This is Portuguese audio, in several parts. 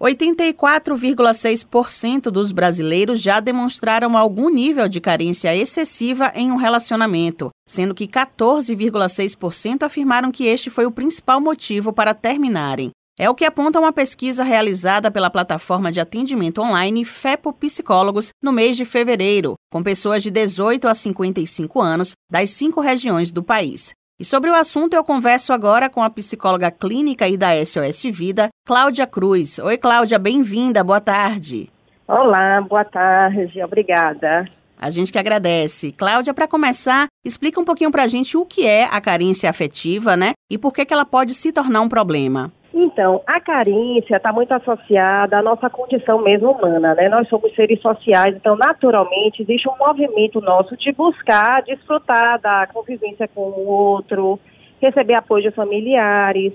84,6% dos brasileiros já demonstraram algum nível de carência excessiva em um relacionamento, sendo que 14,6% afirmaram que este foi o principal motivo para terminarem. É o que aponta uma pesquisa realizada pela plataforma de atendimento online FEPO Psicólogos no mês de fevereiro, com pessoas de 18 a 55 anos das cinco regiões do país. E sobre o assunto eu converso agora com a psicóloga clínica e da SOS Vida, Cláudia Cruz. Oi, Cláudia, bem-vinda, boa tarde. Olá, boa tarde, obrigada. A gente que agradece. Cláudia, para começar, explica um pouquinho para a gente o que é a carência afetiva, né? E por que, que ela pode se tornar um problema. Então, a carência está muito associada à nossa condição mesmo humana, né? Nós somos seres sociais, então, naturalmente, existe um movimento nosso de buscar desfrutar da convivência com o outro, receber apoio de familiares.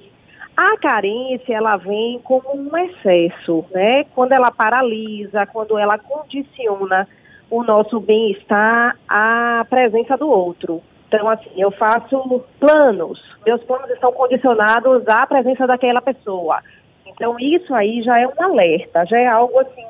A carência, ela vem como um excesso, né? Quando ela paralisa, quando ela condiciona o nosso bem-estar à presença do outro. Então, assim, eu faço planos, meus planos estão condicionados à presença daquela pessoa. Então, isso aí já é um alerta, já é algo assim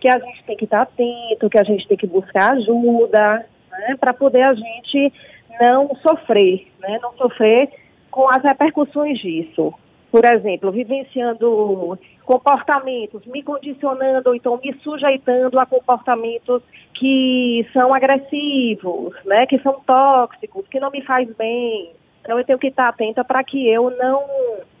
que a gente tem que estar atento, que a gente tem que buscar ajuda, né, para poder a gente não sofrer, né, não sofrer com as repercussões disso por exemplo, vivenciando comportamentos, me condicionando, ou então me sujeitando a comportamentos que são agressivos, né, que são tóxicos, que não me faz bem. Então eu tenho que estar atenta para que eu não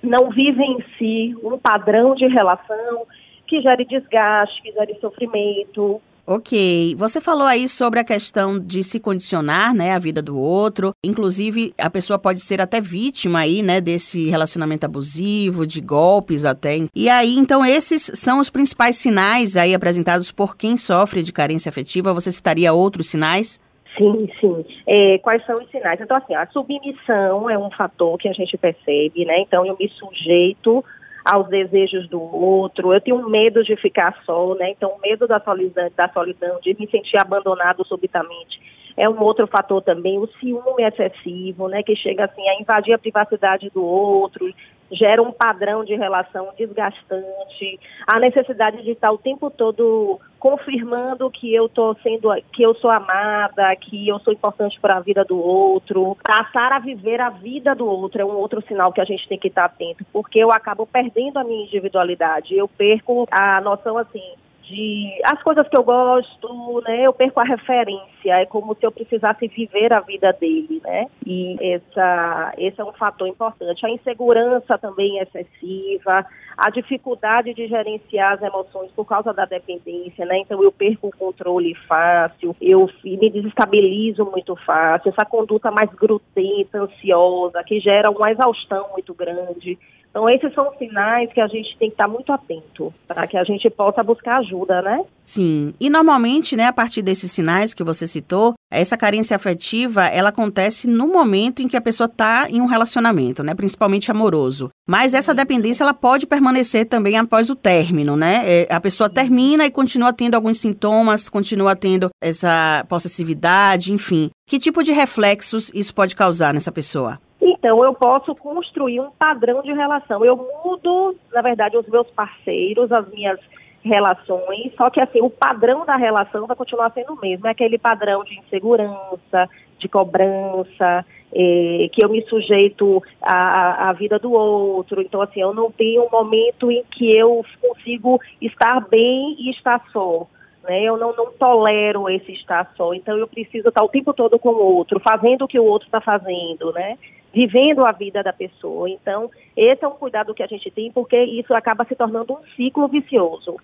não vivencie um padrão de relação que gere desgaste, que gere sofrimento, Ok, você falou aí sobre a questão de se condicionar, né, a vida do outro. Inclusive, a pessoa pode ser até vítima aí, né, desse relacionamento abusivo, de golpes até. E aí, então, esses são os principais sinais aí apresentados por quem sofre de carência afetiva. Você citaria outros sinais? Sim, sim. É, quais são os sinais? Então, assim, a submissão é um fator que a gente percebe, né? Então, eu me sujeito aos desejos do outro, eu tenho medo de ficar só, né? Então, medo da solidão, da solidão, de me sentir abandonado subitamente. É um outro fator também, o ciúme excessivo, né? Que chega assim a invadir a privacidade do outro, gera um padrão de relação desgastante, a necessidade de estar o tempo todo confirmando que eu tô sendo, que eu sou amada, que eu sou importante para a vida do outro, passar a viver a vida do outro é um outro sinal que a gente tem que estar atento, porque eu acabo perdendo a minha individualidade, eu perco a noção assim de as coisas que eu gosto, né? Eu perco a referência, é como se eu precisasse viver a vida dele, né? E essa, esse é um fator importante. A insegurança também é excessiva, a dificuldade de gerenciar as emoções por causa da dependência, né? Então eu perco o controle fácil, eu me desestabilizo muito fácil, essa conduta mais grudenta, ansiosa, que gera uma exaustão muito grande. Então, esses são sinais que a gente tem que estar muito atento para que a gente possa buscar ajuda, né? Sim. E normalmente, né, a partir desses sinais que você citou, essa carência afetiva, ela acontece no momento em que a pessoa está em um relacionamento, né, principalmente amoroso. Mas essa dependência, ela pode permanecer também após o término, né? É, a pessoa termina e continua tendo alguns sintomas, continua tendo essa possessividade, enfim. Que tipo de reflexos isso pode causar nessa pessoa? Então, eu posso construir um padrão de relação. Eu mudo, na verdade, os meus parceiros, as minhas relações, só que assim, o padrão da relação vai continuar sendo o mesmo. É aquele padrão de insegurança, de cobrança, é, que eu me sujeito à, à vida do outro. Então, assim, eu não tenho um momento em que eu consigo estar bem e estar só. Né? Eu não, não tolero esse estar só. Então, eu preciso estar o tempo todo com o outro, fazendo o que o outro está fazendo, né? vivendo a vida da pessoa. Então, esse é um cuidado que a gente tem, porque isso acaba se tornando um ciclo vicioso.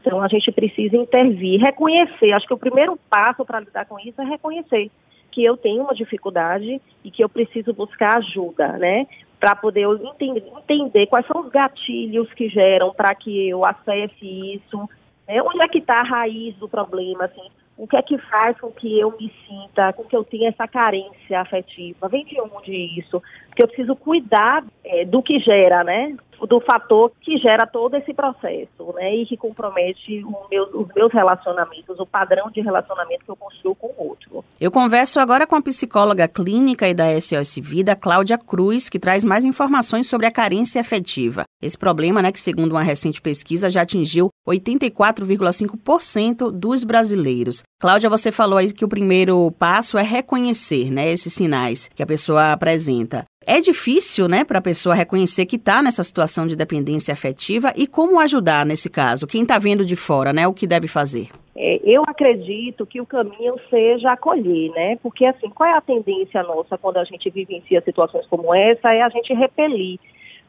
Então, a gente precisa intervir, reconhecer. Acho que o primeiro passo para lidar com isso é reconhecer que eu tenho uma dificuldade e que eu preciso buscar ajuda, né? Para poder entender, entender, quais são os gatilhos que geram para que eu acesse isso, né? onde é que está a raiz do problema, assim, o que é que faz com que eu me sinta, com que eu tenha essa carência afetiva? Vem de onde isso? Que eu preciso cuidar é, do que gera, né? do fator que gera todo esse processo, né, e que compromete meu, os meus relacionamentos, o padrão de relacionamento que eu construo com o outro. Eu converso agora com a psicóloga clínica e da SOS Vida, Cláudia Cruz, que traz mais informações sobre a carência afetiva. Esse problema, né, que segundo uma recente pesquisa já atingiu 84,5% dos brasileiros. Cláudia, você falou aí que o primeiro passo é reconhecer, né, esses sinais que a pessoa apresenta. É difícil, né, para a pessoa reconhecer que está nessa situação de dependência afetiva e como ajudar nesse caso? Quem está vendo de fora, né, o que deve fazer? É, eu acredito que o caminho seja acolher, né? Porque assim, qual é a tendência nossa quando a gente vivencia situações como essa? É a gente repelir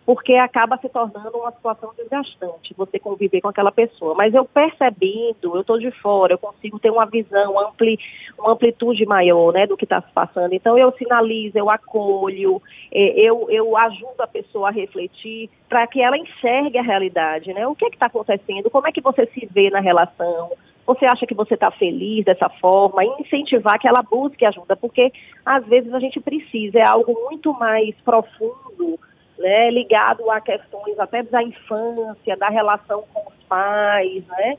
porque acaba se tornando uma situação desgastante você conviver com aquela pessoa. Mas eu percebendo, eu estou de fora, eu consigo ter uma visão, ampli, uma amplitude maior né, do que está se passando. Então eu sinalizo, eu acolho, é, eu, eu ajudo a pessoa a refletir para que ela enxergue a realidade, né? O que é está acontecendo? Como é que você se vê na relação? Você acha que você está feliz dessa forma? Incentivar que ela busque ajuda, porque às vezes a gente precisa, é algo muito mais profundo né, ligado a questões até da infância, da relação com os pais, né,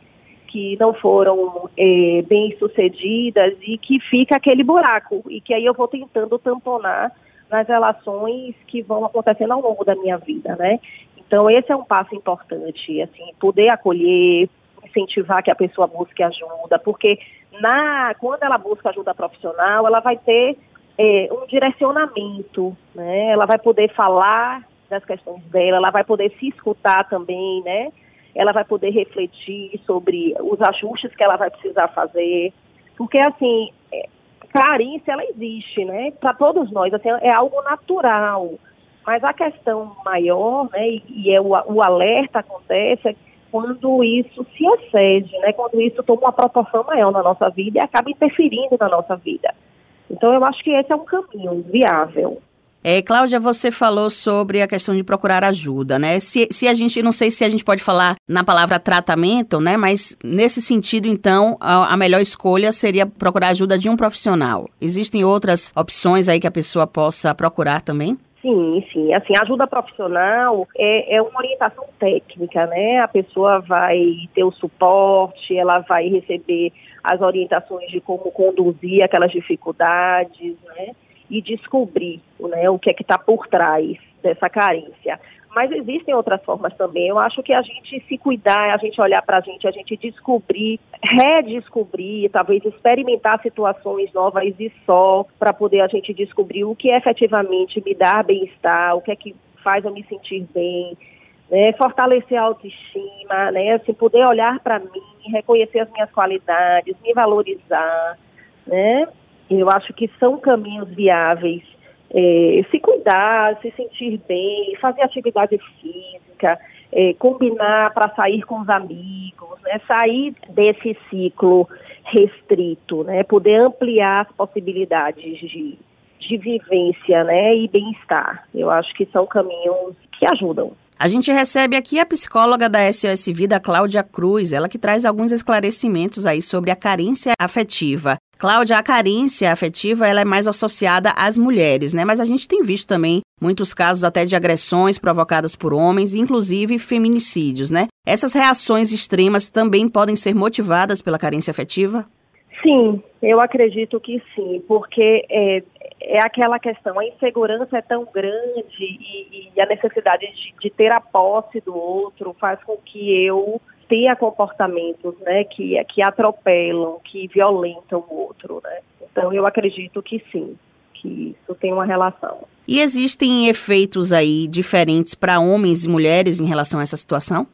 que não foram é, bem sucedidas e que fica aquele buraco e que aí eu vou tentando tamponar nas relações que vão acontecendo ao longo da minha vida, né? Então esse é um passo importante, assim, poder acolher, incentivar que a pessoa busque ajuda, porque na quando ela busca ajuda profissional, ela vai ter é, um direcionamento, né? Ela vai poder falar das questões dela, ela vai poder se escutar também, né? Ela vai poder refletir sobre os ajustes que ela vai precisar fazer, porque assim, é, carência ela existe, né? Para todos nós, assim, é algo natural. Mas a questão maior, né, e, é o, o alerta acontece é quando isso se excede, né? Quando isso toma uma proporção maior na nossa vida e acaba interferindo na nossa vida. Então eu acho que esse é um caminho viável. É, Cláudia, você falou sobre a questão de procurar ajuda, né? Se, se a gente, não sei se a gente pode falar na palavra tratamento, né? Mas nesse sentido, então, a, a melhor escolha seria procurar ajuda de um profissional. Existem outras opções aí que a pessoa possa procurar também? Sim, sim. Assim, ajuda profissional é, é, uma orientação técnica, né? A pessoa vai ter o suporte, ela vai receber as orientações de como conduzir aquelas dificuldades, né? E descobrir né, o que é que está por trás dessa carência. Mas existem outras formas também. Eu acho que a gente se cuidar, a gente olhar para a gente, a gente descobrir, redescobrir, talvez experimentar situações novas e só para poder a gente descobrir o que efetivamente me dá bem-estar, o que é que faz eu me sentir bem, né, fortalecer a autoestima, né, assim, poder olhar para mim, reconhecer as minhas qualidades, me valorizar, né, eu acho que são caminhos viáveis. É, se cuidar, se sentir bem, fazer atividade física, é, combinar para sair com os amigos, né, sair desse ciclo restrito, né, poder ampliar as possibilidades de, de vivência né, e bem-estar. Eu acho que são caminhos que ajudam. A gente recebe aqui a psicóloga da SOS Vida, Cláudia Cruz, ela que traz alguns esclarecimentos aí sobre a carência afetiva. Cláudia, a carência afetiva ela é mais associada às mulheres, né? Mas a gente tem visto também muitos casos até de agressões provocadas por homens, inclusive feminicídios, né? Essas reações extremas também podem ser motivadas pela carência afetiva? Sim, eu acredito que sim, porque é, é aquela questão, a insegurança é tão grande e, e a necessidade de, de, ter a posse do outro faz com que eu tenha comportamentos né, que, que atropelam, que violentam o outro. Né? Então eu acredito que sim, que isso tem uma relação. E existem efeitos aí diferentes para homens e mulheres em relação a essa situação?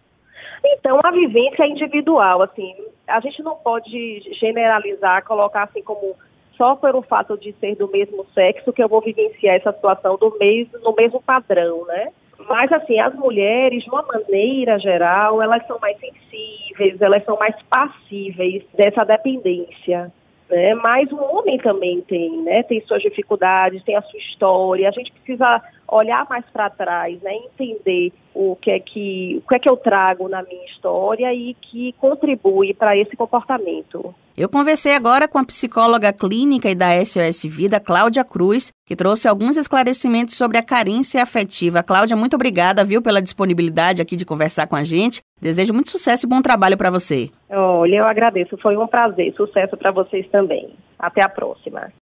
Então a vivência é individual, assim, a gente não pode generalizar, colocar assim como só pelo fato de ser do mesmo sexo que eu vou vivenciar essa situação do mesmo, no mesmo padrão, né? Mas, assim, as mulheres, de uma maneira geral, elas são mais sensíveis, elas são mais passíveis dessa dependência. Né? Mas o homem também tem, né? Tem suas dificuldades, tem a sua história. A gente precisa olhar mais para trás, né, entender o que é que o que é que eu trago na minha história e que contribui para esse comportamento. Eu conversei agora com a psicóloga clínica e da SOS Vida, Cláudia Cruz, que trouxe alguns esclarecimentos sobre a carência afetiva. Cláudia, muito obrigada, viu, pela disponibilidade aqui de conversar com a gente. Desejo muito sucesso e bom trabalho para você. Olha, eu agradeço, foi um prazer. Sucesso para vocês também. Até a próxima.